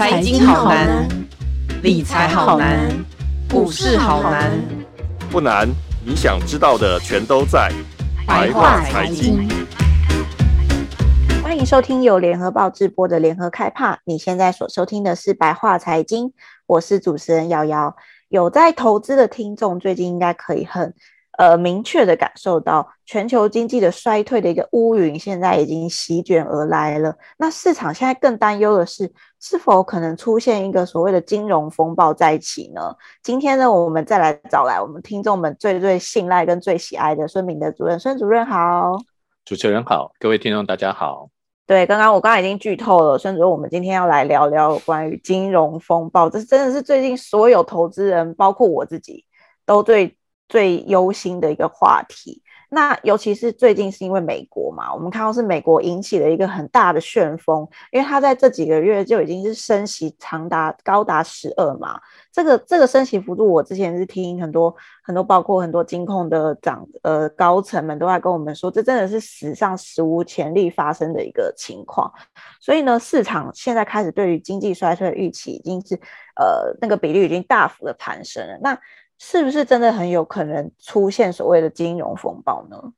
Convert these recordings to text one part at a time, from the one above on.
财经好难，理财好难，股市好难。不难，你想知道的全都在白话财经。欢迎收听由联合报直播的联合开帕。你现在所收听的是白话财经，我是主持人瑶瑶。有在投资的听众，最近应该可以很。呃，明确的感受到全球经济的衰退的一个乌云，现在已经席卷而来了。那市场现在更担忧的是，是否可能出现一个所谓的金融风暴再起呢？今天呢，我们再来找来我们听众们最最信赖跟最喜爱的孙明德主任，孙主任好。主持人好，各位听众大家好。对，刚刚我刚刚已经剧透了，孙主任，我们今天要来聊聊关于金融风暴，这真的是最近所有投资人，包括我自己，都对。最忧心的一个话题，那尤其是最近是因为美国嘛，我们看到是美国引起了一个很大的旋风，因为它在这几个月就已经是升息长达高达十二嘛，这个这个升息幅度，我之前是听很多很多，包括很多金控的长呃高层们都在跟我们说，这真的是史上史无前例发生的一个情况，所以呢，市场现在开始对于经济衰退的预期已经是呃那个比率已经大幅的攀升了，那。是不是真的很有可能出现所谓的金融风暴呢？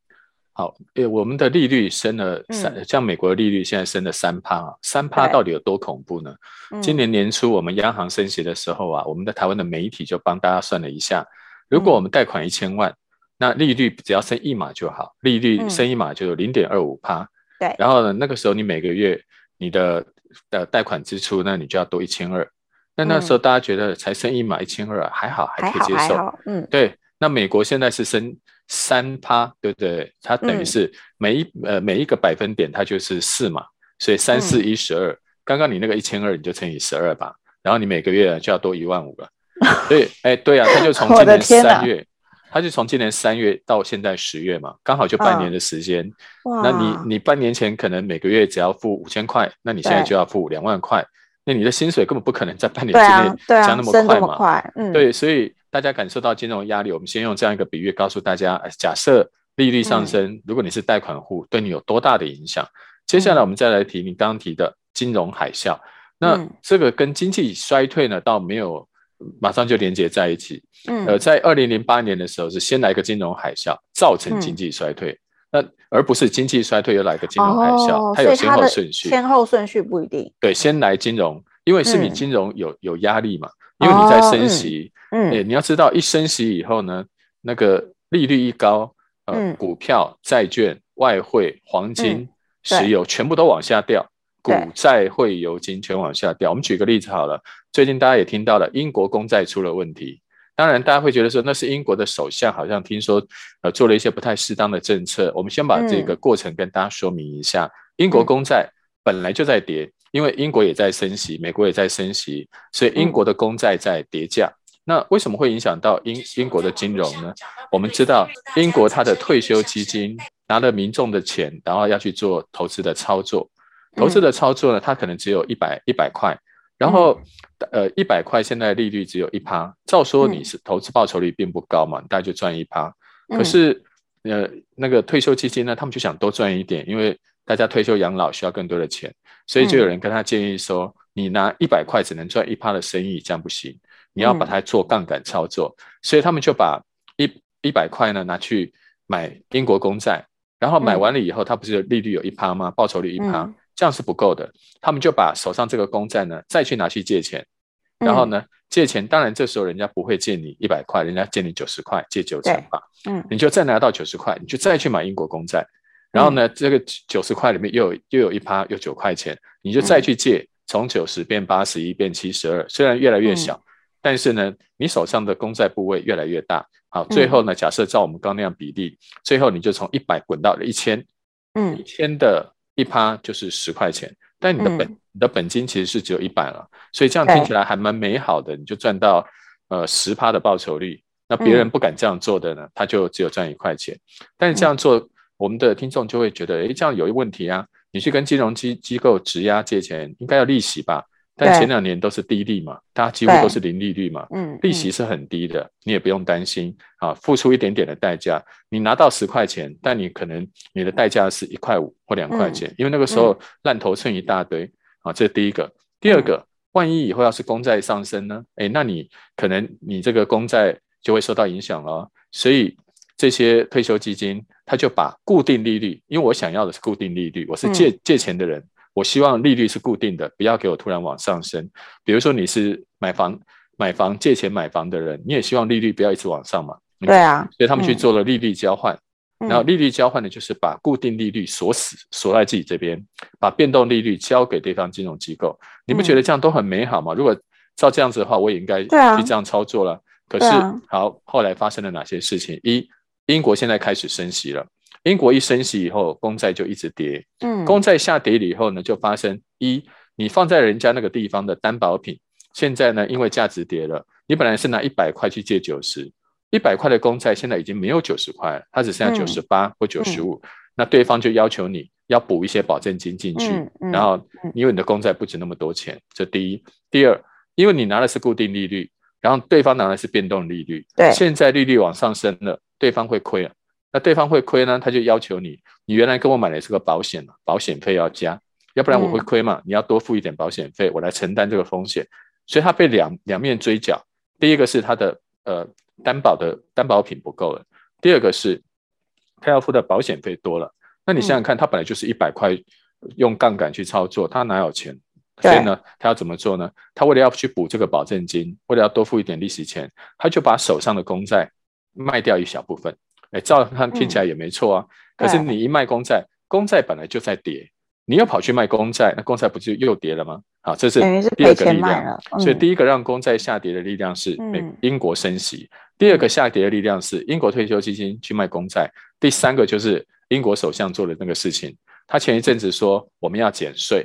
好，诶，我们的利率升了三，嗯、像美国的利率现在升了三趴啊，三趴到底有多恐怖呢？今年年初我们央行升息的时候啊，我们的台湾的媒体就帮大家算了一下，如果我们贷款一千万，嗯、那利率只要升一码就好，利率升一码就有零点二五趴。对，然后呢，那个时候你每个月你的的贷款支出，那你就要多一千二。那那时候大家觉得才升一码一千二还好，还可以接受。嗯，对。那美国现在是升三趴，对不对？它等于是每一、嗯、呃每一个百分点它就是四嘛，所以三四一十二。刚刚你那个一千二你就乘以十二吧，然后你每个月就要多一万五了。所以哎对啊，他就从今年三月，他就从今年三月到现在十月嘛，刚好就半年的时间。哇。那你你半年前可能每个月只要付五千块，那你现在就要付两万块。那你的薪水根本不可能在半年之内降那么快嘛？对，啊对，啊嗯、对，所以大家感受到金融压力，我们先用这样一个比喻告诉大家：假设利率上升，如果你是贷款户，对你有多大的影响？嗯、接下来我们再来提你刚刚提的金融海啸。那这个跟经济衰退呢，倒没有马上就连接在一起。嗯，呃，在二零零八年的时候是先来个金融海啸，造成经济衰退。嗯那而不是经济衰退又来个金融海啸，哦、它有先后顺序，先后顺序不一定。对，先来金融，因为是你金融有、嗯、有压力嘛，因为你在升息。哦、嗯，欸、你要知道，一升息以后呢，那个利率一高，呃，嗯、股票、债券、外汇、黄金、嗯、石油全部都往下掉，股债汇油金全往下掉。我们举个例子好了，最近大家也听到了，英国公债出了问题。当然，大家会觉得说那是英国的首相，好像听说呃做了一些不太适当的政策。我们先把这个过程跟大家说明一下。英国公债本来就在跌，因为英国也在升息，美国也在升息，所以英国的公债在跌价。那为什么会影响到英英国的金融呢？我们知道英国它的退休基金拿了民众的钱，然后要去做投资的操作，投资的操作呢，它可能只有一百一百块。然后，呃，一百块现在利率只有一趴，照说你是投资报酬率并不高嘛，大概就赚一趴。可是，呃，那个退休基金呢，他们就想多赚一点，因为大家退休养老需要更多的钱，所以就有人跟他建议说，你拿一百块只能赚一趴的生意，这样不行，你要把它做杠杆操作。所以他们就把一一百块呢拿去买英国公债，然后买完了以后，它不是利率有一趴吗？报酬率一趴。这样是不够的，他们就把手上这个公债呢，再去拿去借钱，然后呢，嗯、借钱，当然这时候人家不会借你一百块，人家借你九十块，借九成吧，嗯，你就再拿到九十块，你就再去买英国公债，然后呢，嗯、这个九十块里面又有又有一趴，又九块钱，你就再去借，从九十变八十一变七十二，虽然越来越小，嗯、但是呢，你手上的公债部位越来越大，好，最后呢，假设照我们刚那样比例，最后你就从一百滚到了一千，嗯，一千的。一趴就是十块钱，但你的本、嗯、你的本金其实是只有一百了，所以这样听起来还蛮美好的，你就赚到呃十趴的报酬率。那别人不敢这样做的呢，他就只有赚一块钱。但是这样做，我们的听众就会觉得，诶，这样有一问题啊，你去跟金融机机构质押借钱，应该要利息吧？但前两年都是低利嘛，大家几乎都是零利率嘛，嗯，利息是很低的，你也不用担心啊，付出一点点的代价，你拿到十块钱，但你可能你的代价是一块五或两块钱，因为那个时候烂头寸一大堆啊，这是第一个。第二个，万一以后要是公债上升呢？哎，那你可能你这个公债就会受到影响了。所以这些退休基金，他就把固定利率，因为我想要的是固定利率，我是借、嗯、借钱的人，我希望利率是固定的，不要给我突然往上升。比如说你是买房买房借钱买房的人，你也希望利率不要一直往上嘛？对啊，所以他们去做了利率交换。嗯然后利率交换呢就是把固定利率锁死，锁在自己这边，把变动利率交给对方金融机构。你不觉得这样都很美好吗？如果照这样子的话，我也应该去这样操作了。可是好，后来发生了哪些事情？一，英国现在开始升息了。英国一升息以后，公债就一直跌。嗯，公债下跌了以后呢，就发生一，你放在人家那个地方的担保品，现在呢，因为价值跌了，你本来是拿一百块去借九十。一百块的公债现在已经没有九十块了，它只剩下九十八或九十五。那对方就要求你要补一些保证金进去，然后因为你的公债不值那么多钱，这第一。第二，因为你拿的是固定利率，然后对方拿的是变动利率，对，现在利率往上升了，对方会亏了。那对方会亏呢，他就要求你，你原来跟我买的是个保险，保险费要加，要不然我会亏嘛，嗯、你要多付一点保险费，我来承担这个风险。所以他被两两面追缴，第一个是他的呃。担保的担保品不够了。第二个是，他要付的保险费多了。那你想想看，他本来就是一百块用杠杆去操作，他哪有钱？所以呢，他要怎么做呢？他为了要去补这个保证金，为了要多付一点利息钱，他就把手上的公债卖掉一小部分。哎，照他听起来也没错啊。可是你一卖公债，公债本来就在跌。你又跑去卖公债，那公债不就又跌了吗？好，这是第二个力量。所以第一个让公债下跌的力量是美英国升息，第二个下跌的力量是英国退休基金去卖公债，第三个就是英国首相做的那个事情。他前一阵子说我们要减税，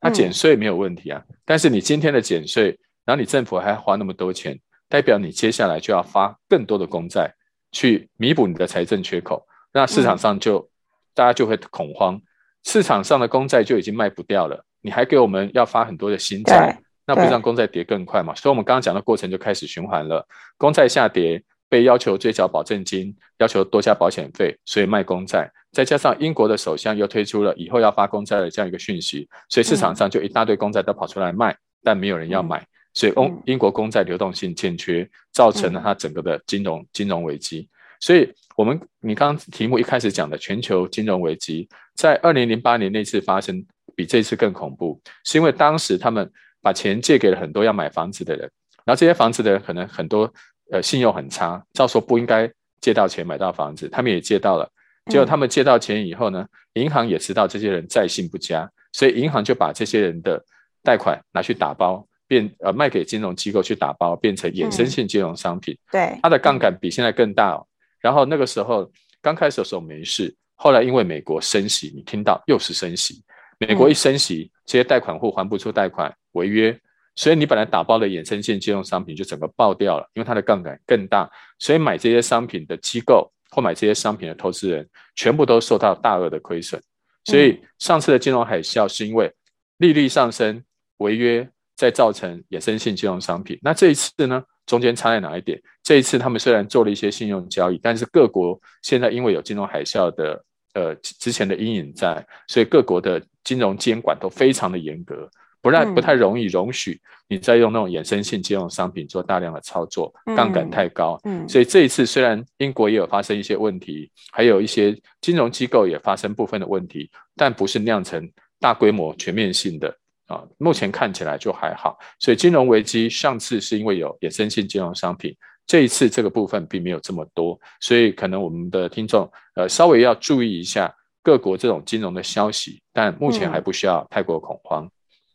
他减税没有问题啊，但是你今天的减税，然后你政府还花那么多钱，代表你接下来就要发更多的公债去弥补你的财政缺口，那市场上就大家就会恐慌。市场上的公债就已经卖不掉了，你还给我们要发很多的新债，那不是让公债跌更快嘛？所以，我们刚刚讲的过程就开始循环了。公债下跌，被要求追缴保证金，要求多加保险费，所以卖公债。再加上英国的首相又推出了以后要发公债的这样一个讯息，所以市场上就一大堆公债都跑出来卖，但没有人要买，所以英英国公债流动性欠缺，造成了它整个的金融金融危机。所以，我们你刚刚题目一开始讲的全球金融危机，在二零零八年那次发生，比这次更恐怖，是因为当时他们把钱借给了很多要买房子的人，然后这些房子的人可能很多呃信用很差，照说不应该借到钱买到房子，他们也借到了，结果他们借到钱以后呢，银行也知道这些人债信不佳，所以银行就把这些人的贷款拿去打包。变呃卖给金融机构去打包，变成衍生性金融商品。嗯、对，它的杠杆比现在更大哦。然后那个时候刚开始的时候没事，后来因为美国升息，你听到又是升息，美国一升息，这些贷款户还不出贷款违约，所以你本来打包的衍生性金融商品就整个爆掉了，因为它的杠杆更大，所以买这些商品的机构或买这些商品的投资人全部都受到大额的亏损。所以上次的金融海啸是因为利率上升违约。再造成衍生性金融商品，那这一次呢？中间差在哪一点？这一次他们虽然做了一些信用交易，但是各国现在因为有金融海啸的呃之前的阴影在，所以各国的金融监管都非常的严格，不然不太容易容许你再用那种衍生性金融商品做大量的操作，杠杆太高。嗯，所以这一次虽然英国也有发生一些问题，还有一些金融机构也发生部分的问题，但不是酿成大规模全面性的。啊，目前看起来就还好，所以金融危机上次是因为有衍生性金融商品，这一次这个部分并没有这么多，所以可能我们的听众呃稍微要注意一下各国这种金融的消息，但目前还不需要太过恐慌。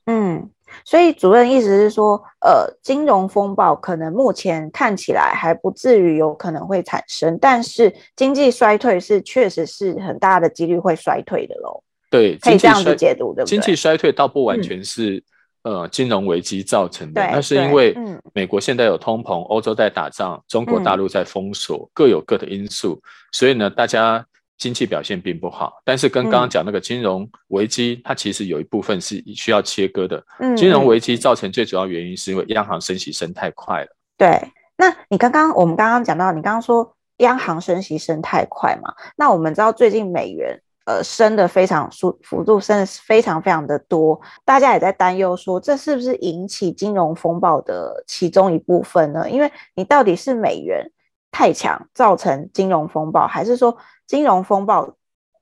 嗯，所以主任意思是说，呃，金融风暴可能目前看起来还不至于有可能会产生，但是经济衰退是确实是很大的几率会衰退的喽。对，可以这样子解读，对不对？经济衰退倒不完全是、嗯、呃金融危机造成的，那是因为美国现在有通膨，欧洲在打仗，中国大陆在封锁，嗯、各有各的因素，所以呢，大家经济表现并不好。但是跟刚刚讲那个金融危机，嗯、它其实有一部分是需要切割的。嗯，金融危机造成最主要原因是因为央行升息升太快了。对，那你刚刚我们刚刚讲到，你刚刚说央行升息升太快嘛？那我们知道最近美元。呃升的非常速幅度升的非常非常的多，大家也在担忧说，这是不是引起金融风暴的其中一部分呢？因为你到底是美元太强造成金融风暴，还是说金融风暴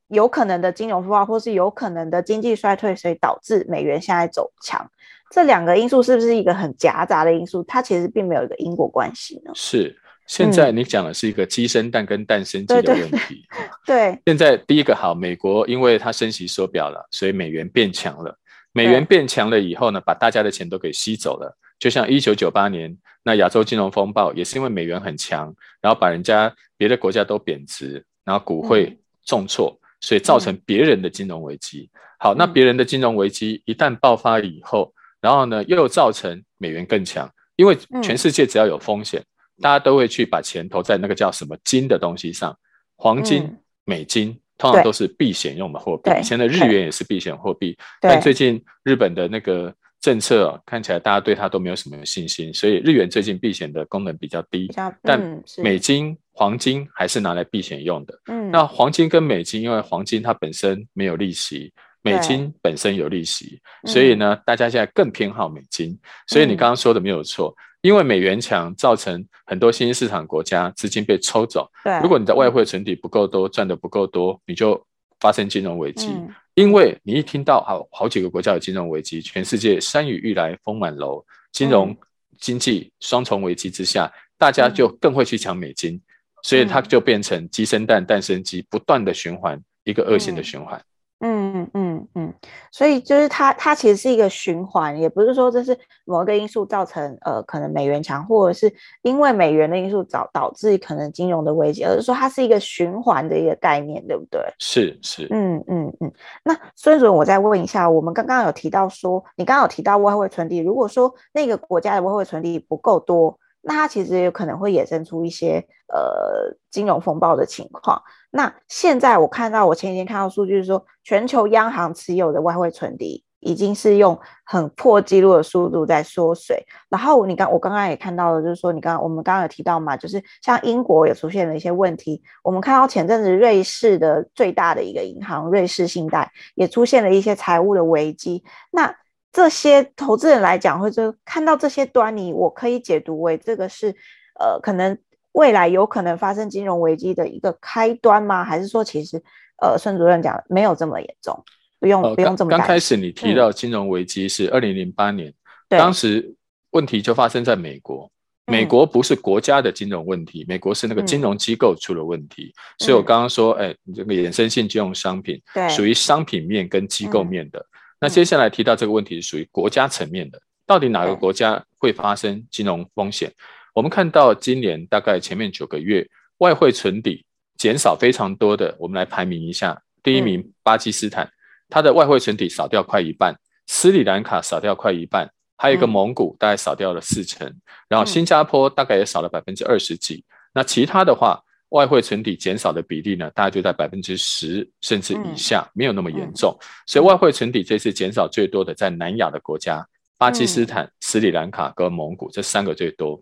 有可能的金融风暴，或是有可能的经济衰退，所以导致美元现在走强？这两个因素是不是一个很夹杂的因素？它其实并没有一个因果关系呢？是。现在你讲的是一个鸡生蛋跟蛋生鸡的问题。对，现在第一个好，美国因为它升息缩表了，所以美元变强了。美元变强了以后呢，把大家的钱都给吸走了。就像一九九八年那亚洲金融风暴，也是因为美元很强，然后把人家别的国家都贬值，然后股汇重挫，所以造成别人的金融危机。好，那别人的金融危机一旦爆发以后，然后呢又造成美元更强，因为全世界只要有风险。大家都会去把钱投在那个叫什么金的东西上，黄金、嗯、美金通常都是避险用的货币。以前的日元也是避险货币，但最近日本的那个政策、哦、看起来大家对它都没有什么信心，所以日元最近避险的功能比较低。嗯、但美金、黄金还是拿来避险用的。嗯，那黄金跟美金，因为黄金它本身没有利息，美金本身有利息，所以呢，大家现在更偏好美金。所以你刚刚说的没有错。因为美元强，造成很多新兴市场国家资金被抽走。对，如果你的外汇存底不够多，赚的不够多，你就发生金融危机。嗯、因为你一听到好好几个国家有金融危机，全世界山雨欲来风满楼，金融经济双重危机之下，嗯、大家就更会去抢美金，嗯、所以它就变成鸡生蛋，蛋生鸡，不断的循环，一个恶性的循环。嗯嗯嗯嗯，所以就是它，它其实是一个循环，也不是说这是某一个因素造成呃可能美元强，或者是因为美元的因素导导致可能金融的危机，而是说它是一个循环的一个概念，对不对？是是，嗯嗯嗯。那孙主任，我再问一下，我们刚刚有提到说，你刚刚有提到外汇存底，如果说那个国家的外汇存底不够多。那它其实有可能会衍生出一些呃金融风暴的情况。那现在我看到，我前几天看到数据是说，全球央行持有的外汇存底已经是用很破纪录的速度在缩水。然后你刚我刚刚也看到了，就是说你刚刚我们刚刚有提到嘛，就是像英国也出现了一些问题。我们看到前阵子瑞士的最大的一个银行瑞士信贷也出现了一些财务的危机。那这些投资人来讲，或者看到这些端倪，我可以解读为这个是，呃，可能未来有可能发生金融危机的一个开端吗？还是说，其实，呃，孙主任讲没有这么严重，不用、呃、不用这么。刚开始你提到金融危机是二零零八年，嗯、当时问题就发生在美国，美国不是国家的金融问题，嗯、美国是那个金融机构出了问题，嗯、所以我刚刚说，哎，这个衍生性金融商品，对，属于商品面跟机构面的。嗯那接下来提到这个问题是属于国家层面的，到底哪个国家会发生金融风险？我们看到今年大概前面九个月外汇存底减少非常多的，我们来排名一下，第一名巴基斯坦，它的外汇存底少掉快一半，斯里兰卡少掉快一半，还有一个蒙古大概少掉了四成，然后新加坡大概也少了百分之二十几，那其他的话。外汇存底减少的比例呢，大概就在百分之十甚至以下，嗯、没有那么严重。嗯、所以外汇存底这次减少最多的在南亚的国家，巴基斯坦、嗯、斯里兰卡跟蒙古这三个最多。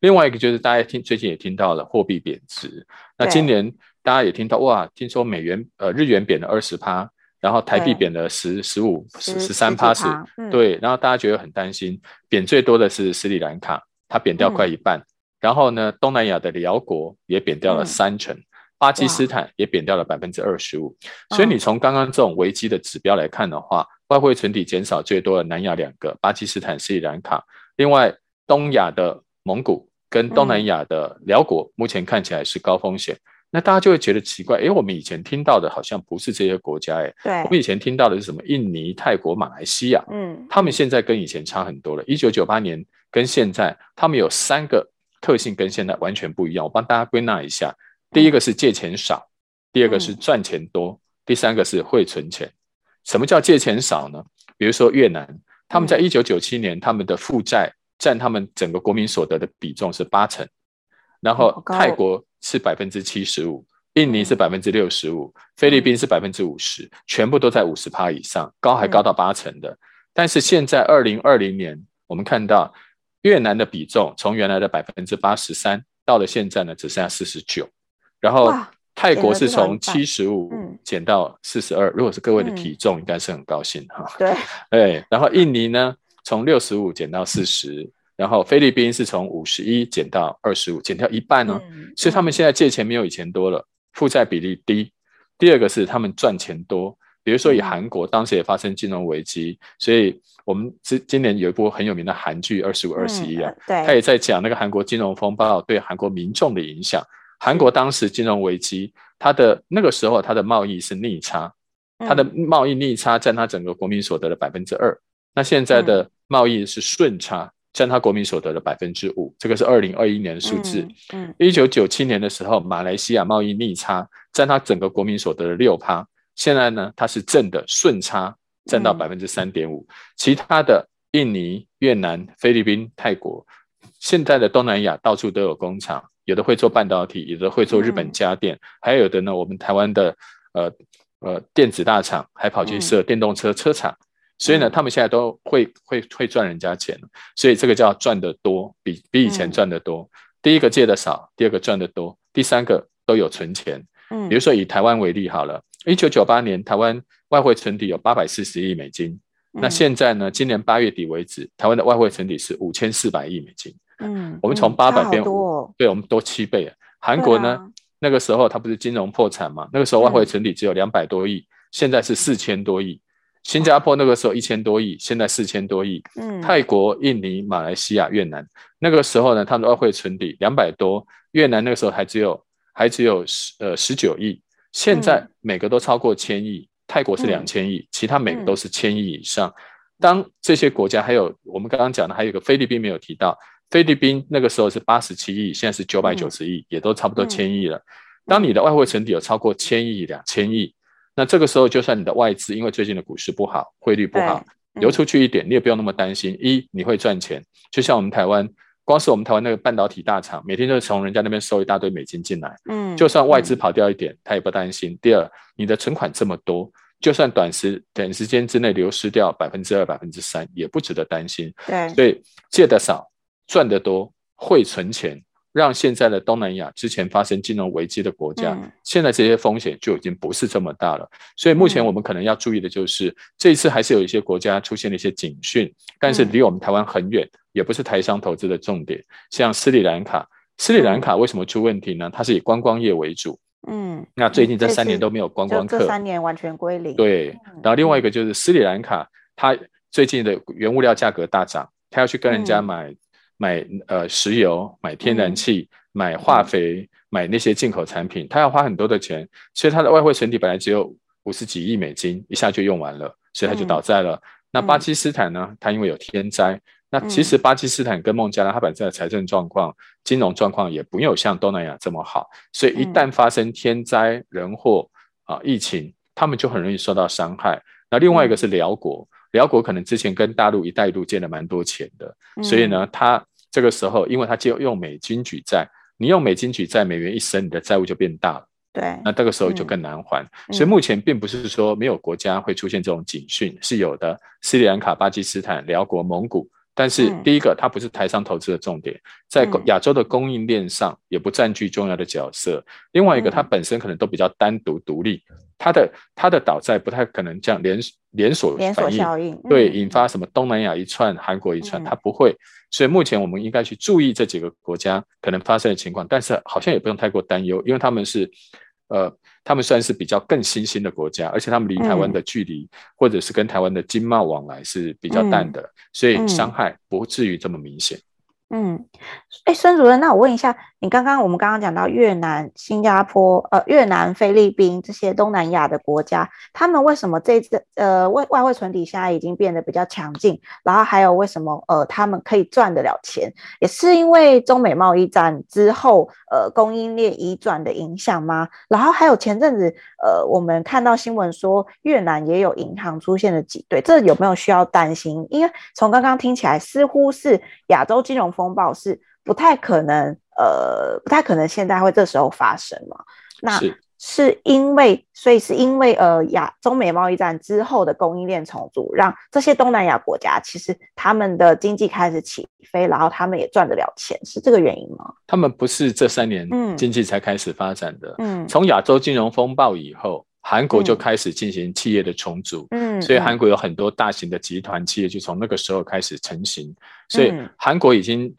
另外一个就是大家听最近也听到了货币贬值。那今年大家也听到哇，听说美元呃日元贬了二十趴，然后台币贬了十十五十十三趴是，对，然后大家觉得很担心，贬最多的是斯里兰卡，它贬掉快一半。嗯然后呢，东南亚的辽国也贬掉了三成，嗯、巴基斯坦也贬掉了百分之二十五。所以你从刚刚这种危机的指标来看的话，外汇存底减少最多的南亚两个，巴基斯坦、斯里兰卡。另外，东亚的蒙古跟东南亚的辽国，目前看起来是高风险。嗯、那大家就会觉得奇怪，诶，我们以前听到的好像不是这些国家，诶，对，我们以前听到的是什么？印尼、泰国、马来西亚，嗯，他们现在跟以前差很多了。一九九八年跟现在，他们有三个。特性跟现在完全不一样，我帮大家归纳一下：第一个是借钱少，第二个是赚钱多，第三个是会存钱。什么叫借钱少呢？比如说越南，他们在一九九七年，他们的负债占他们整个国民所得的比重是八成，然后泰国是百分之七十五，印尼是百分之六十五，菲律宾是百分之五十，全部都在五十趴以上，高还高到八成的。但是现在二零二零年，我们看到。越南的比重从原来的百分之八十三，到了现在呢，只剩下四十九。然后泰国是从七十五减到四十二。如果是各位的体重，应该是很高兴哈。对，哎，然后印尼呢，从六十五减到四十，然后菲律宾是从五十一减到二十五，减掉一半哦。所以他们现在借钱没有以前多了，负债比例低。第二个是他们赚钱多，比如说以韩国当时也发生金融危机，所以我们今今年有一部很有名的韩剧《二十五二十一》啊，对，他也在讲那个韩国金融风暴对韩国民众的影响。韩国当时金融危机，它的那个时候它的贸易是逆差，它的贸易逆差占它整个国民所得的百分之二。那现在的贸易是顺差，占它国民所得的百分之五。这个是二零二一年的数字。嗯，一九九七年的时候，马来西亚贸易逆差占它整个国民所得的六趴。现在呢，它是正的顺差，占到百分之三点五。其他的印尼、越南、菲律宾、泰国，现在的东南亚到处都有工厂。有的会做半导体，有的会做日本家电，嗯、还有的呢，我们台湾的呃呃电子大厂还跑去设电动车车厂，嗯、所以呢，他们现在都会会会赚人家钱，所以这个叫赚得多，比比以前赚得多。嗯、第一个借的少，第二个赚得多，第三个都有存钱。嗯，比如说以台湾为例好了，一九九八年台湾外汇存底有八百四十亿美金，嗯、那现在呢，今年八月底为止，台湾的外汇存底是五千四百亿美金。嗯，我们从八百变五，对，我们多七倍啊。韩国呢，那个时候它不是金融破产嘛？那个时候外汇存底只有两百多亿，现在是四千多亿。新加坡那个时候一千多亿，现在四千多亿。嗯，泰国、印尼、马来西亚、越南那个时候呢，他们的外汇存底两百多，越南那个时候还只有还只有十呃十九亿，现在每个都超过千亿。泰国是两千亿，其他每个都是千亿以上。当这些国家还有我们刚刚讲的，还有一个菲律宾没有提到。菲律宾那个时候是八十七亿，现在是九百九十亿，也都差不多千亿了。当你的外汇存底有超过千亿、两千亿，那这个时候就算你的外资因为最近的股市不好，汇率不好，流出去一点，你也不用那么担心。一，你会赚钱，就像我们台湾，光是我们台湾那个半导体大厂，每天就是从人家那边收一大堆美金进来，嗯，就算外资跑掉一点，他也不担心。第二，你的存款这么多，就算短时短时间之内流失掉百分之二、百分之三，也不值得担心。对，所以借的少。赚得多，会存钱，让现在的东南亚之前发生金融危机的国家，嗯、现在这些风险就已经不是这么大了。所以目前我们可能要注意的就是，嗯、这一次还是有一些国家出现了一些警讯，但是离我们台湾很远，也不是台商投资的重点。像斯里兰卡，斯里兰卡为什么出问题呢？它是以观光业为主，嗯，那最近这三年都没有观光客，这三年完全归零。对，然后另外一个就是斯里兰卡，它最近的原物料价格大涨，它要去跟人家买。买呃石油，买天然气，嗯、买化肥，嗯、买那些进口产品，他要花很多的钱，所以他的外汇存底本来只有五十几亿美金，一下就用完了，所以他就倒债了。嗯、那巴基斯坦呢？他因为有天灾，嗯、那其实巴基斯坦跟孟加拉，他本身的财政状况、金融状况也不有像东南亚这么好，所以一旦发生天灾人祸啊疫情，他们就很容易受到伤害。那另外一个是辽国。寮国可能之前跟大陆“一带一路”借了蛮多钱的，嗯、所以呢，他这个时候，因为他借用美金举债，你用美金举债，美元一升，你的债务就变大了。对，那这个时候就更难还。嗯、所以目前并不是说没有国家会出现这种警讯，嗯、是有的。斯里兰卡、巴基斯坦、辽国、蒙古，但是第一个，它不是台商投资的重点，在亚洲的供应链上也不占据重要的角色。另外一个，它本身可能都比较单独独立。它的它的倒债不太可能这样连连锁连锁效应，对，引发什么东南亚一串、韩国一串，它不会。所以目前我们应该去注意这几个国家可能发生的情况，但是好像也不用太过担忧，因为他们是呃，他们算是比较更新兴的国家，而且他们离台湾的距离或者是跟台湾的经贸往来是比较淡的，所以伤害不至于这么明显。嗯，哎，孙主任，那我问一下，你刚刚我们刚刚讲到越南、新加坡、呃，越南、菲律宾这些东南亚的国家，他们为什么这次呃外外汇存底现在已经变得比较强劲？然后还有为什么呃他们可以赚得了钱？也是因为中美贸易战之后呃供应链移转的影响吗？然后还有前阵子呃我们看到新闻说越南也有银行出现了挤兑，这有没有需要担心？因为从刚刚听起来似乎是亚洲金融。风暴是不太可能，呃，不太可能现在会这时候发生嘛？那是因为，所以是因为呃亚中美贸易战之后的供应链重组，让这些东南亚国家其实他们的经济开始起飞，然后他们也赚得了钱，是这个原因吗？他们不是这三年经济才开始发展的，嗯，从亚洲金融风暴以后，韩国就开始进行企业的重组，嗯，所以韩国有很多大型的集团企业就从那个时候开始成型，所以韩国已经。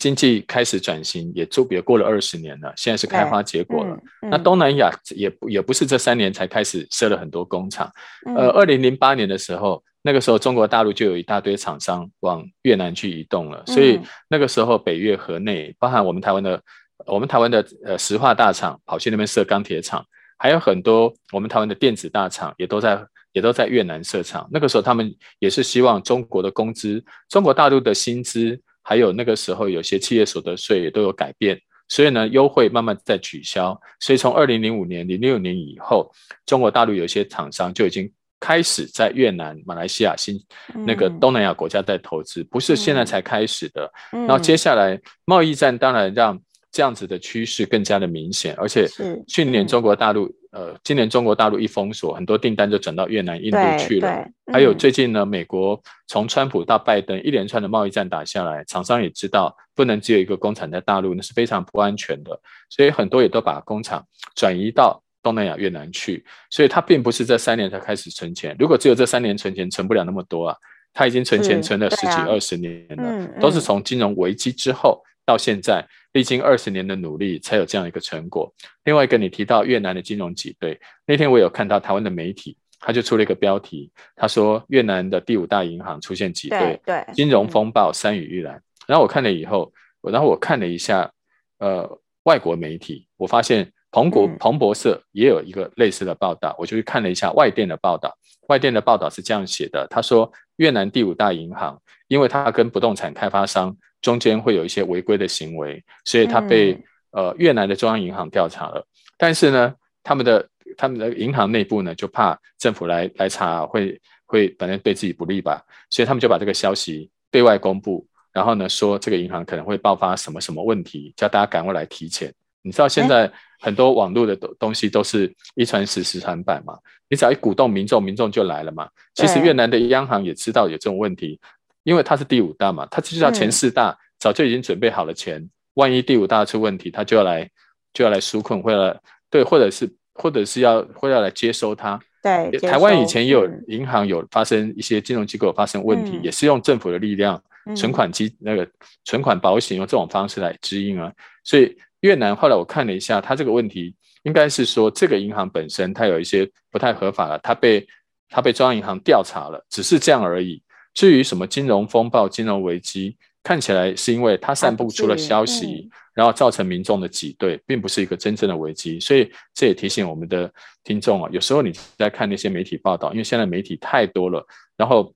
经济开始转型，也就别过了二十年了，现在是开花结果了。那东南亚也也不是这三年才开始设了很多工厂。嗯、呃，二零零八年的时候，那个时候中国大陆就有一大堆厂商往越南去移动了，所以那个时候北越河内，包含我们台湾的，我们台湾的呃石化大厂跑去那边设钢铁厂，还有很多我们台湾的电子大厂也都在也都在越南设厂。那个时候他们也是希望中国的工资，中国大陆的薪资。还有那个时候，有些企业所得税也都有改变，所以呢，优惠慢慢在取消。所以从二零零五年、零六年以后，中国大陆有些厂商就已经开始在越南、马来西亚、新那个东南亚国家在投资，不是现在才开始的。然后接下来贸易战当然让这样子的趋势更加的明显，而且去年中国大陆。呃，今年中国大陆一封锁，很多订单就转到越南、印度去了。嗯、还有最近呢，美国从川普到拜登一连串的贸易战打下来，厂商也知道不能只有一个工厂在大陆，那是非常不安全的。所以很多也都把工厂转移到东南亚、越南去。所以他并不是这三年才开始存钱，如果只有这三年存钱，存不了那么多啊。他已经存钱存了十几二十年了，啊、都是从金融危机之后到现在。历经二十年的努力，才有这样一个成果。另外一个，你提到越南的金融挤兑，那天我有看到台湾的媒体，他就出了一个标题，他说越南的第五大银行出现挤兑，对，金融风暴山雨欲来。然后我看了以后，然后我看了一下，呃，外国媒体，我发现彭博彭博社也有一个类似的报道，我就去看了一下外电的报道，外电的报道是这样写的，他说越南第五大银行，因为他跟不动产开发商。中间会有一些违规的行为，所以他被、嗯、呃越南的中央银行调查了。但是呢，他们的他们的银行内部呢，就怕政府来来查会会反正对自己不利吧，所以他们就把这个消息对外公布，然后呢说这个银行可能会爆发什么什么问题，叫大家赶快来提钱。你知道现在很多网络的东西都是一传十十传百嘛，你只要一鼓动民众，民众就来了嘛。其实越南的央行也知道有这种问题。因为它是第五大嘛，它就知道前四大、嗯、早就已经准备好了钱，万一第五大出问题，他就要来就要来纾困，或者对，或者是或者是要会要来接收它。对，台湾以前也有银行有发生一些金融机构发生问题，嗯、也是用政府的力量，嗯、存款机那个存款保险用这种方式来支应啊。所以越南后来我看了一下，它这个问题应该是说这个银行本身它有一些不太合法了，它被它被中央银行调查了，只是这样而已。至于什么金融风暴、金融危机，看起来是因为它散布出了消息，然后造成民众的挤兑，并不是一个真正的危机。所以这也提醒我们的听众啊，有时候你在看那些媒体报道，因为现在媒体太多了，然后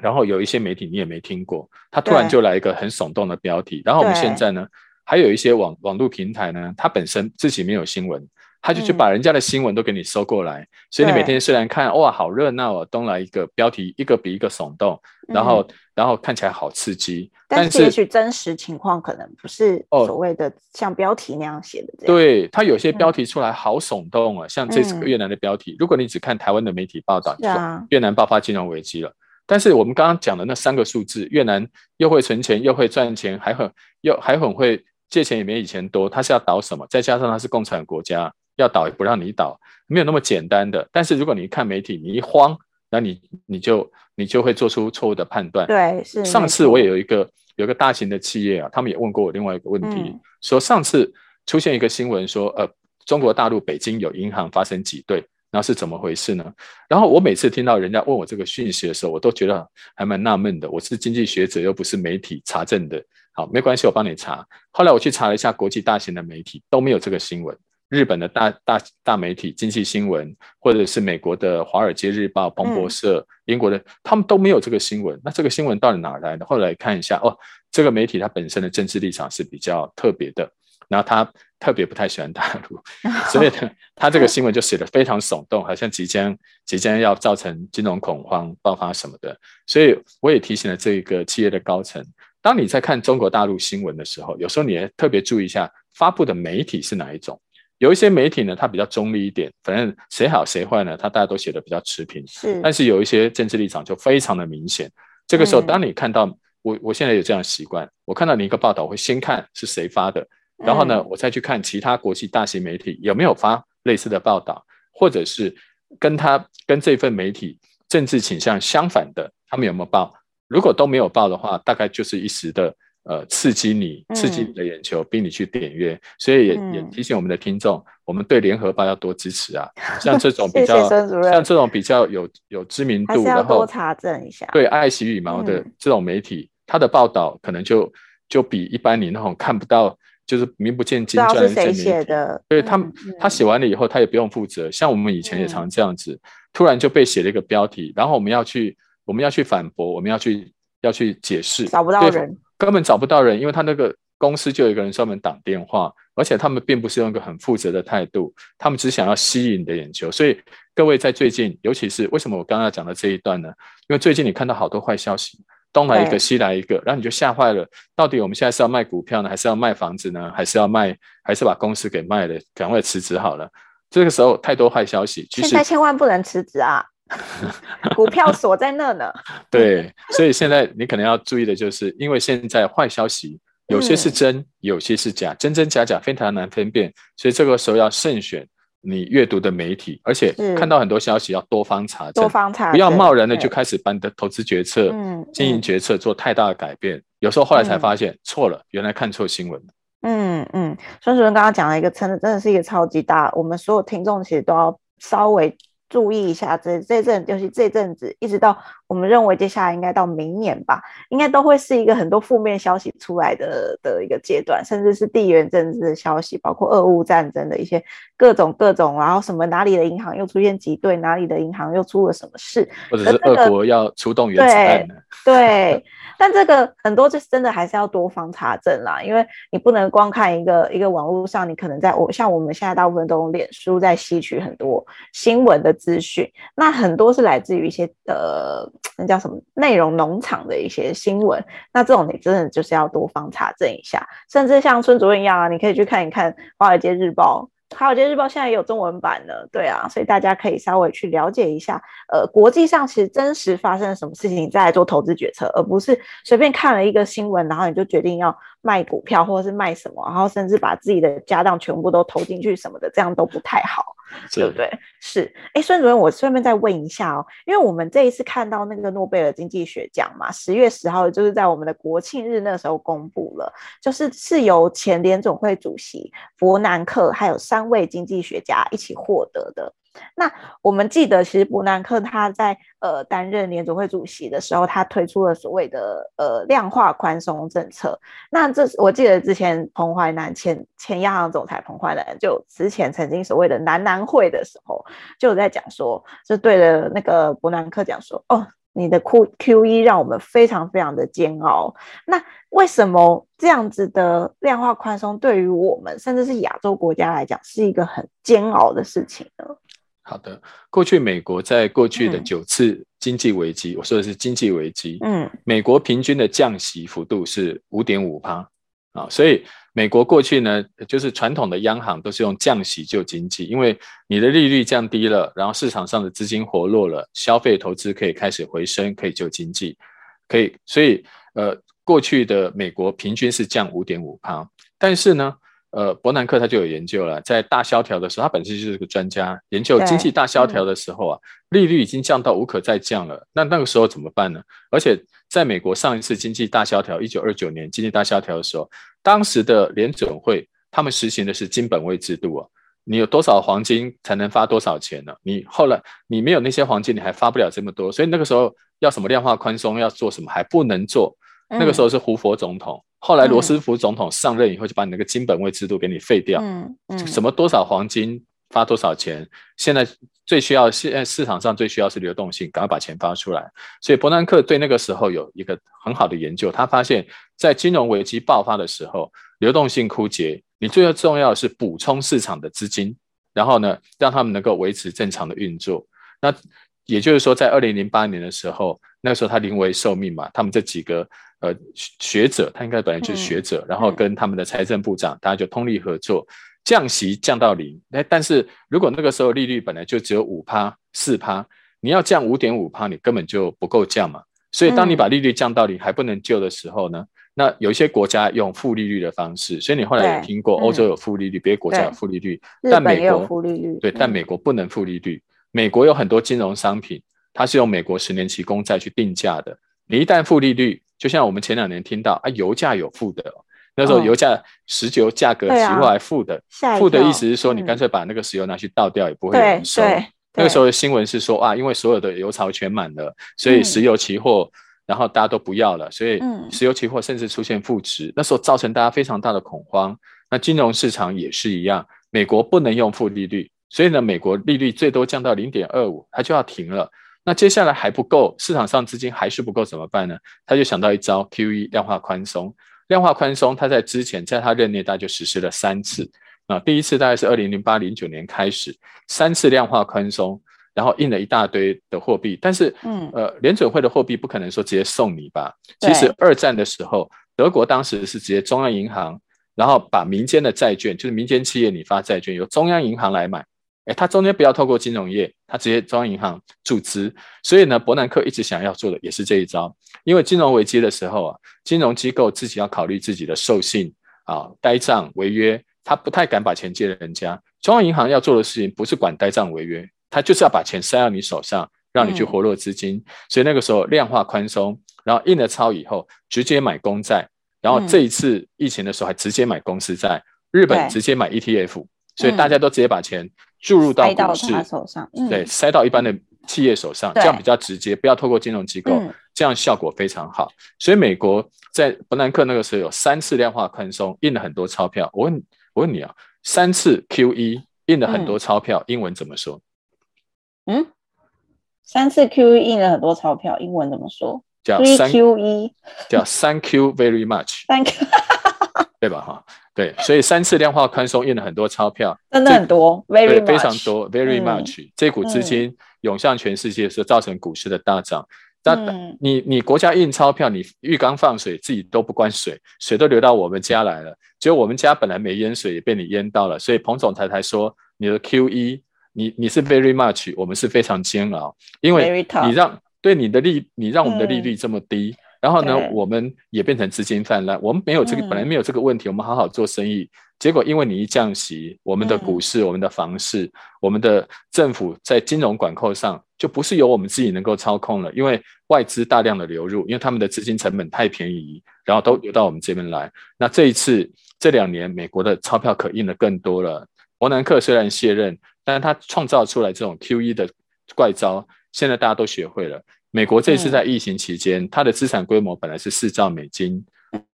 然后有一些媒体你也没听过，他突然就来一个很耸动的标题，然后我们现在呢，还有一些网网络平台呢，它本身自己没有新闻。他就去把人家的新闻都给你收过来，嗯、所以你每天虽然看哇好热闹哦，东来一个标题一个比一个耸动，然后、嗯、然后看起来好刺激，但是也许真实情况可能不是所谓的像标题那样写的这样。对，他有些标题出来好耸动啊，嗯、像这次越南的标题，嗯、如果你只看台湾的媒体报道，你说越南爆发金融危机了，啊、但是我们刚刚讲的那三个数字，越南又会存钱又会赚钱，还很又还很会借钱也没以前多，他是要倒什么？再加上他是共产国家。要倒也不让你倒，没有那么简单的。但是如果你看媒体，你一慌，那你你就你就会做出错误的判断。对，是。上次我也有一个有一个大型的企业啊，他们也问过我另外一个问题，嗯、说上次出现一个新闻说，呃，中国大陆北京有银行发生挤兑，那是怎么回事呢？然后我每次听到人家问我这个讯息的时候，我都觉得还蛮纳闷的。我是经济学者，又不是媒体查证的。好，没关系，我帮你查。后来我去查了一下国际大型的媒体，都没有这个新闻。日本的大大大媒体《经济新闻》，或者是美国的《华尔街日报》、彭博社，嗯、英国的，他们都没有这个新闻。那这个新闻到底哪来的？后来看一下，哦，这个媒体它本身的政治立场是比较特别的，然后他特别不太喜欢大陆，所以呢，他这个新闻就写得非常耸动，好像即将即将要造成金融恐慌爆发什么的。所以我也提醒了这个企业的高层，当你在看中国大陆新闻的时候，有时候你也特别注意一下发布的媒体是哪一种。有一些媒体呢，它比较中立一点，反正谁好谁坏呢，它大家都写的比较持平。是，但是有一些政治立场就非常的明显。这个时候，当你看到、嗯、我，我现在有这样的习惯，我看到你一个报道，我会先看是谁发的，然后呢，嗯、我再去看其他国际大型媒体有没有发类似的报道，或者是跟他跟这份媒体政治倾向相反的，他们有没有报？如果都没有报的话，大概就是一时的。呃，刺激你，刺激你的眼球，嗯、逼你去点阅，所以也、嗯、也提醒我们的听众，我们对联合报要多支持啊。像这种比较，像这种比较有有知名度，然后多查证一下。对，爱惜羽毛的这种媒体，他、嗯、的报道可能就就比一般你那种看不到，就是名不见经传的这些媒体。对他，他写完了以后，他也不用负责。像我们以前也常这样子，嗯、突然就被写了一个标题，然后我们要去，我们要去反驳，我们要去要去解释，找不到人。根本找不到人，因为他那个公司就有一个人专门挡电话，而且他们并不是用一个很负责的态度，他们只想要吸引你的眼球。所以各位在最近，尤其是为什么我刚刚要讲的这一段呢？因为最近你看到好多坏消息，东来一个西来一个，然后你就吓坏了。到底我们现在是要卖股票呢，还是要卖房子呢，还是要卖，还是把公司给卖了，赶快辞职好了？这个时候太多坏消息，现在千万不能辞职啊！股票锁在那呢。对，所以现在你可能要注意的就是，因为现在坏消息有些是真，嗯、有些是假，真真假假非常难分辨，所以这个时候要慎选你阅读的媒体，而且看到很多消息要多方查证，多方查，不要贸然的就开始把你的投资决策、经营决策做太大的改变。有时候后来才发现错了，原来看错新闻了。嗯嗯，孙主任刚刚讲了一个真的真的是一个超级大，我们所有听众其实都要稍微。注意一下，这这阵就是这阵子，一直到我们认为接下来应该到明年吧，应该都会是一个很多负面消息出来的的一个阶段，甚至是地缘政治的消息，包括俄乌战争的一些各种各种，然后什么哪里的银行又出现挤兑，哪里的银行又出了什么事，或者是俄国要出动原子弹。对但这个很多就是真的还是要多方查证啦，因为你不能光看一个一个网络上，你可能在我像我们现在大部分都用脸书在吸取很多新闻的资讯，那很多是来自于一些呃那叫什么内容农场的一些新闻，那这种你真的就是要多方查证一下，甚至像孙主任一样啊，你可以去看一看《华尔街日报》。《华尔街日报》现在也有中文版了，对啊，所以大家可以稍微去了解一下，呃，国际上其实真实发生了什么事情，再来做投资决策，而不是随便看了一个新闻，然后你就决定要卖股票或者是卖什么，然后甚至把自己的家当全部都投进去什么的，这样都不太好。对不对？是，哎，孙主任，我顺便再问一下哦，因为我们这一次看到那个诺贝尔经济学奖嘛，十月十号就是在我们的国庆日那时候公布了，就是是由前联总会主席伯南克还有三位经济学家一起获得的。那我们记得，其实伯南克他在呃担任联准会主席的时候，他推出了所谓的呃量化宽松政策。那这我记得之前彭淮南前前央行总裁彭淮南就之前曾经所谓的南南会的时候，就有在讲说，就对着那个伯南克讲说，哦，你的 Q QE 让我们非常非常的煎熬。那为什么这样子的量化宽松对于我们甚至是亚洲国家来讲是一个很煎熬的事情呢？好的，过去美国在过去的九次经济危机，嗯、我说的是经济危机，嗯，美国平均的降息幅度是五点五趴。啊，所以美国过去呢，就是传统的央行都是用降息救经济，因为你的利率降低了，然后市场上的资金活络了，消费投资可以开始回升，可以救经济，可以，所以呃，过去的美国平均是降五点五趴，但是呢。呃，伯南克他就有研究了，在大萧条的时候，他本身就是个专家，研究经济大萧条的时候啊，利率已经降到无可再降了，那那个时候怎么办呢？而且在美国上一次经济大萧条，一九二九年经济大萧条的时候，当时的联准会他们实行的是金本位制度啊，你有多少黄金才能发多少钱呢？你后来你没有那些黄金，你还发不了这么多，所以那个时候要什么量化宽松，要做什么还不能做，那个时候是胡佛总统。后来罗斯福总统上任以后，就把你那个金本位制度给你废掉。嗯嗯，什么多少黄金发多少钱，现在最需要现在市场上最需要是流动性，赶快把钱发出来。所以伯南克对那个时候有一个很好的研究，他发现，在金融危机爆发的时候，流动性枯竭，你最重要的是补充市场的资金，然后呢，让他们能够维持正常的运作。那也就是说，在二零零八年的时候，那个时候他临危受命嘛，他们这几个。呃，学者他应该本来就是学者，嗯、然后跟他们的财政部长，大家就通力合作，降息降到零，哎，但是如果那个时候利率本来就只有五趴四趴，你要降五点五趴，你根本就不够降嘛。所以当你把利率降到零还不能救的时候呢，嗯、那有一些国家用负利率的方式，所以你后来有听过欧洲有负利率，别的国家有负利率，但美国有负利率，对，但美国不能负利率。美国有很多金融商品，它是用美国十年期公债去定价的。你一旦负利率，就像我们前两年听到啊，油价有负的。那时候油价石油价格期货还负的，负、的意思是说你干脆把那个石油拿去倒掉也不会有人收。那个时候的新闻是说啊，因为所有的油槽全满了，所以石油期货、嗯、然后大家都不要了，所以石油期货甚至出现负值。那时候造成大家非常大的恐慌。那金融市场也是一样，美国不能用负利率，所以呢，美国利率最多降到零点二五，它就要停了。那接下来还不够，市场上资金还是不够怎么办呢？他就想到一招 QE 量化宽松。量化宽松，他在之前在他任内大概就实施了三次啊。第一次大概是二零零八零九年开始，三次量化宽松，然后印了一大堆的货币。但是，嗯，呃，联准会的货币不可能说直接送你吧？其实二战的时候，德国当时是直接中央银行，然后把民间的债券，就是民间企业你发债券，由中央银行来买。哎，他中间不要透过金融业，他直接中央银行注资，所以呢，伯南克一直想要做的也是这一招。因为金融危机的时候啊，金融机构自己要考虑自己的授信啊、呆账违约，他不太敢把钱借人家。中央银行要做的事情不是管呆账违约，他就是要把钱塞到你手上，让你去活络资金。嗯、所以那个时候量化宽松，然后印了钞以后，直接买公债，然后这一次疫情的时候还直接买公司债，日本直接买 ETF，所以大家都直接把钱。注入到股市，手上，嗯、对，塞到一般的企业手上，这样比较直接，不要透过金融机构，嗯、这样效果非常好。所以美国在伯南克那个时候有三次量化宽松，印了很多钞票。我问，我问你啊，三次 QE 印了很多钞票，嗯、英文怎么说？嗯，三次 QE 印了很多钞票，英文怎么说？叫三 QE，叫 Thank you very much。Thank you，对吧？哈。对，所以三次量化宽松印了很多钞票，真的很多，very much，非常多，very much。嗯、这股资金涌向全世界，是造成股市的大涨。但、嗯、你你国家印钞票，你浴缸放水，自己都不关水，水都流到我们家来了。结果我们家本来没淹水，也被你淹到了。所以彭总裁才说，你的 QE，你你是 very much，我们是非常煎熬，因为你让对你的利，你让我们的利率这么低。嗯然后呢，我们也变成资金泛滥。我们没有这个，嗯、本来没有这个问题，我们好好做生意。结果因为你一降息，我们的股市、嗯、我们的房市、我们的政府在金融管控上就不是由我们自己能够操控了。因为外资大量的流入，因为他们的资金成本太便宜，然后都流到我们这边来。那这一次这两年，美国的钞票可印的更多了。伯南克虽然卸任，但是他创造出来这种 QE 的怪招，现在大家都学会了。美国这次在疫情期间，嗯、它的资产规模本来是四兆美金，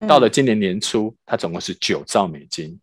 到了今年年初，它总共是九兆美金，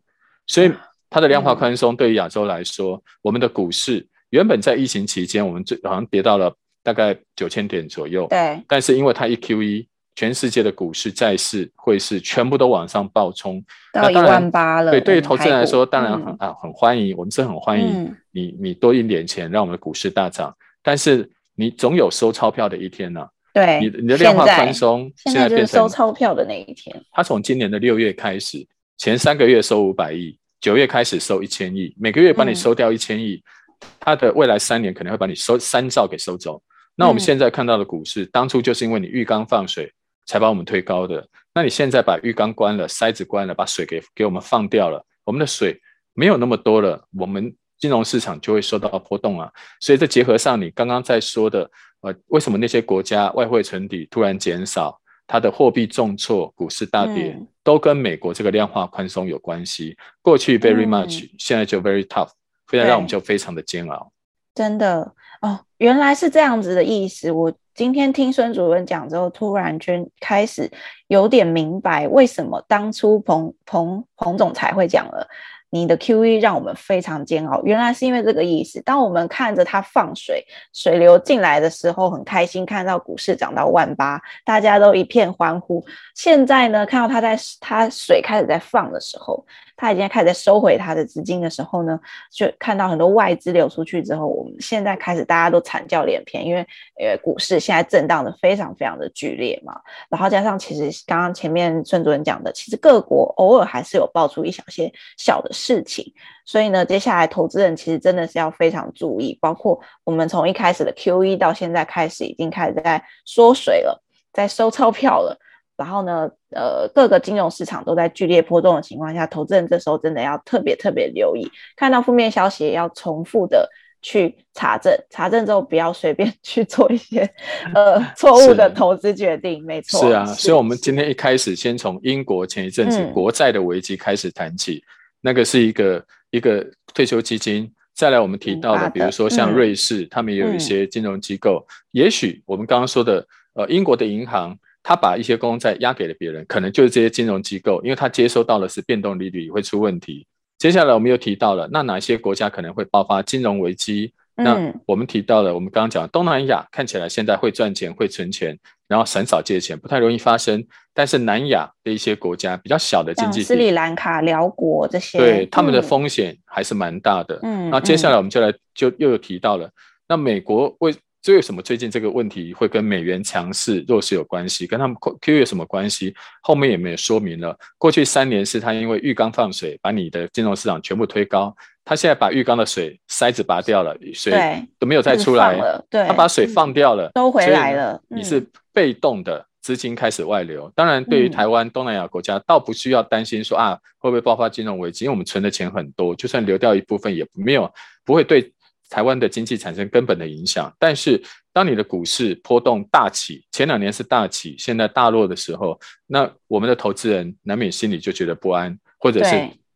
所以它的量化宽松对于亚洲来说，嗯、我们的股市原本在疫情期间，我们最好像跌到了大概九千点左右，对，但是因为它一 QE，全世界的股市、债市、汇市全部都往上暴冲，到一万八了。对，对于投资人来说，当然很啊很欢迎，我们是很欢迎你，你多印点钱，让我们的股市大涨，但是。你总有收钞票的一天呢、啊。对，你你的量化宽松现在变成收钞票的那一天。他从今年的六月开始，前三个月收五百亿，九月开始收一千亿，每个月帮你收掉一千亿，嗯、他的未来三年可能会把你收三兆给收走。那我们现在看到的股市，嗯、当初就是因为你浴缸放水才把我们推高的。那你现在把浴缸关了，塞子关了，把水给给我们放掉了，我们的水没有那么多了，我们。金融市场就会受到波动啊，所以这结合上你刚刚在说的，呃，为什么那些国家外汇存底突然减少，它的货币重挫，股市大跌，嗯、都跟美国这个量化宽松有关系。过去 very much，、嗯、现在就 very tough，非常让我们就非常的煎熬。真的哦，原来是这样子的意思。我今天听孙主任讲之后，突然间开始有点明白为什么当初彭彭彭总裁会讲了。你的 QE 让我们非常煎熬，原来是因为这个意思。当我们看着它放水，水流进来的时候，很开心，看到股市涨到万八，大家都一片欢呼。现在呢，看到它在它水开始在放的时候，他已经开始在收回他的资金的时候呢，就看到很多外资流出去之后，我们现在开始大家都惨叫连篇，因为呃股市现在震荡的非常非常的剧烈嘛，然后加上其实刚刚前面孙主任讲的，其实各国偶尔还是有爆出一小些小的事情，所以呢，接下来投资人其实真的是要非常注意，包括我们从一开始的 QE 到现在开始已经开始在缩水了，在收钞票了。然后呢，呃，各个金融市场都在剧烈波动的情况下，投资人这时候真的要特别特别留意，看到负面消息也要重复的去查证，查证之后不要随便去做一些呃 错误的投资决定。没错，是啊，是所以我们今天一开始先从英国前一阵子国债的危机开始谈起，嗯、那个是一个一个退休基金，再来我们提到的，的比如说像瑞士，嗯、他们也有一些金融机构，嗯、也许我们刚刚说的呃英国的银行。他把一些公债押给了别人，可能就是这些金融机构，因为他接收到的是变动利率会出问题。接下来我们又提到了，那哪些国家可能会爆发金融危机？嗯、那我们提到了，我们刚刚讲东南亚看起来现在会赚钱、会存钱，然后很少借钱，不太容易发生。但是南亚的一些国家比较小的经济体，斯里兰卡、寮国这些，对他们的风险还是蛮大的。嗯，那接下来我们就来就又有提到了，那美国为这为什么最近这个问题会跟美元强势弱势有关系？跟他们 Q 有什么关系？后面也没有说明了。过去三年是他因为浴缸放水，把你的金融市场全部推高。他现在把浴缸的水塞子拔掉了，水都没有再出来。对，他把水放掉了，都回来了。你是被动的资金开始外流。当然，对于台湾、东南亚国家，倒不需要担心说啊会不会爆发金融危机，因为我们存的钱很多，就算流掉一部分，也没有不会对。台湾的经济产生根本的影响，但是当你的股市波动大起，前两年是大起，现在大落的时候，那我们的投资人难免心里就觉得不安，或者是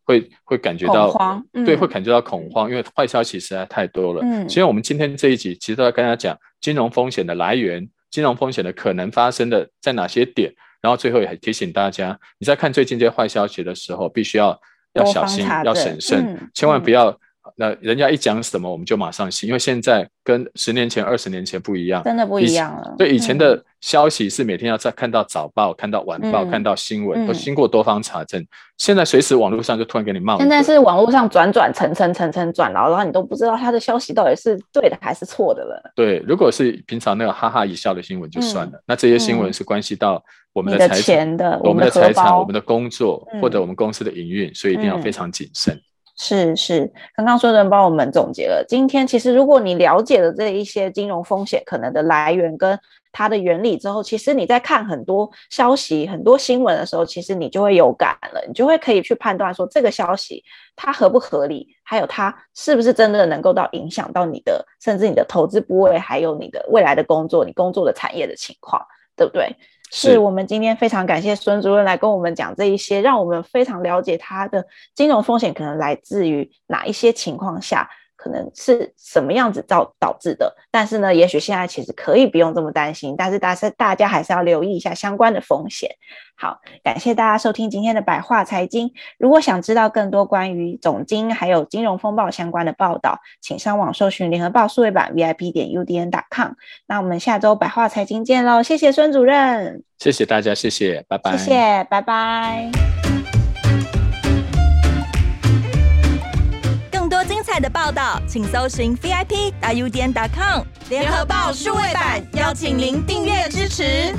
会对。会感觉到恐慌，对，会感觉到恐慌，因为坏消息实在太多了。嗯，所以我们今天这一集其实都要跟大家讲金融风险的来源，金融风险的可能发生的在哪些点，然后最后也提醒大家，你在看最近这些坏消息的时候，必须要要小心，要审慎，嗯、千万不要。那人家一讲什么，我们就马上信，因为现在跟十年前、二十年前不一样，真的不一样了。对，以前的消息是每天要在看到早报、看到晚报、看到新闻，都经过多方查证。现在随时网络上就突然给你冒。现在是网络上转转层层层层转，然后然后你都不知道他的消息到底是对的还是错的了。对，如果是平常那个哈哈一笑的新闻就算了，那这些新闻是关系到我们的财产、我们的财产、我们的工作或者我们公司的营运，所以一定要非常谨慎。是是，刚刚孙主任帮我们总结了。今天其实，如果你了解了这一些金融风险可能的来源跟它的原理之后，其实你在看很多消息、很多新闻的时候，其实你就会有感了，你就会可以去判断说这个消息它合不合理，还有它是不是真的能够到影响到你的，甚至你的投资部位，还有你的未来的工作、你工作的产业的情况，对不对？是我们今天非常感谢孙主任来跟我们讲这一些，让我们非常了解他的金融风险可能来自于哪一些情况下。可能是什么样子造导致的，但是呢，也许现在其实可以不用这么担心，但是大家大家还是要留意一下相关的风险。好，感谢大家收听今天的百话财经。如果想知道更多关于总经还有金融风暴相关的报道，请上网搜寻联合报数位版 VIP 点 UDN.com。那我们下周百话财经见喽，谢谢孙主任，谢谢大家，谢谢，拜拜，谢谢，拜拜。彩的报道，请搜寻 VIP 大 U 点 com 联合报数位版，邀请您订阅支持。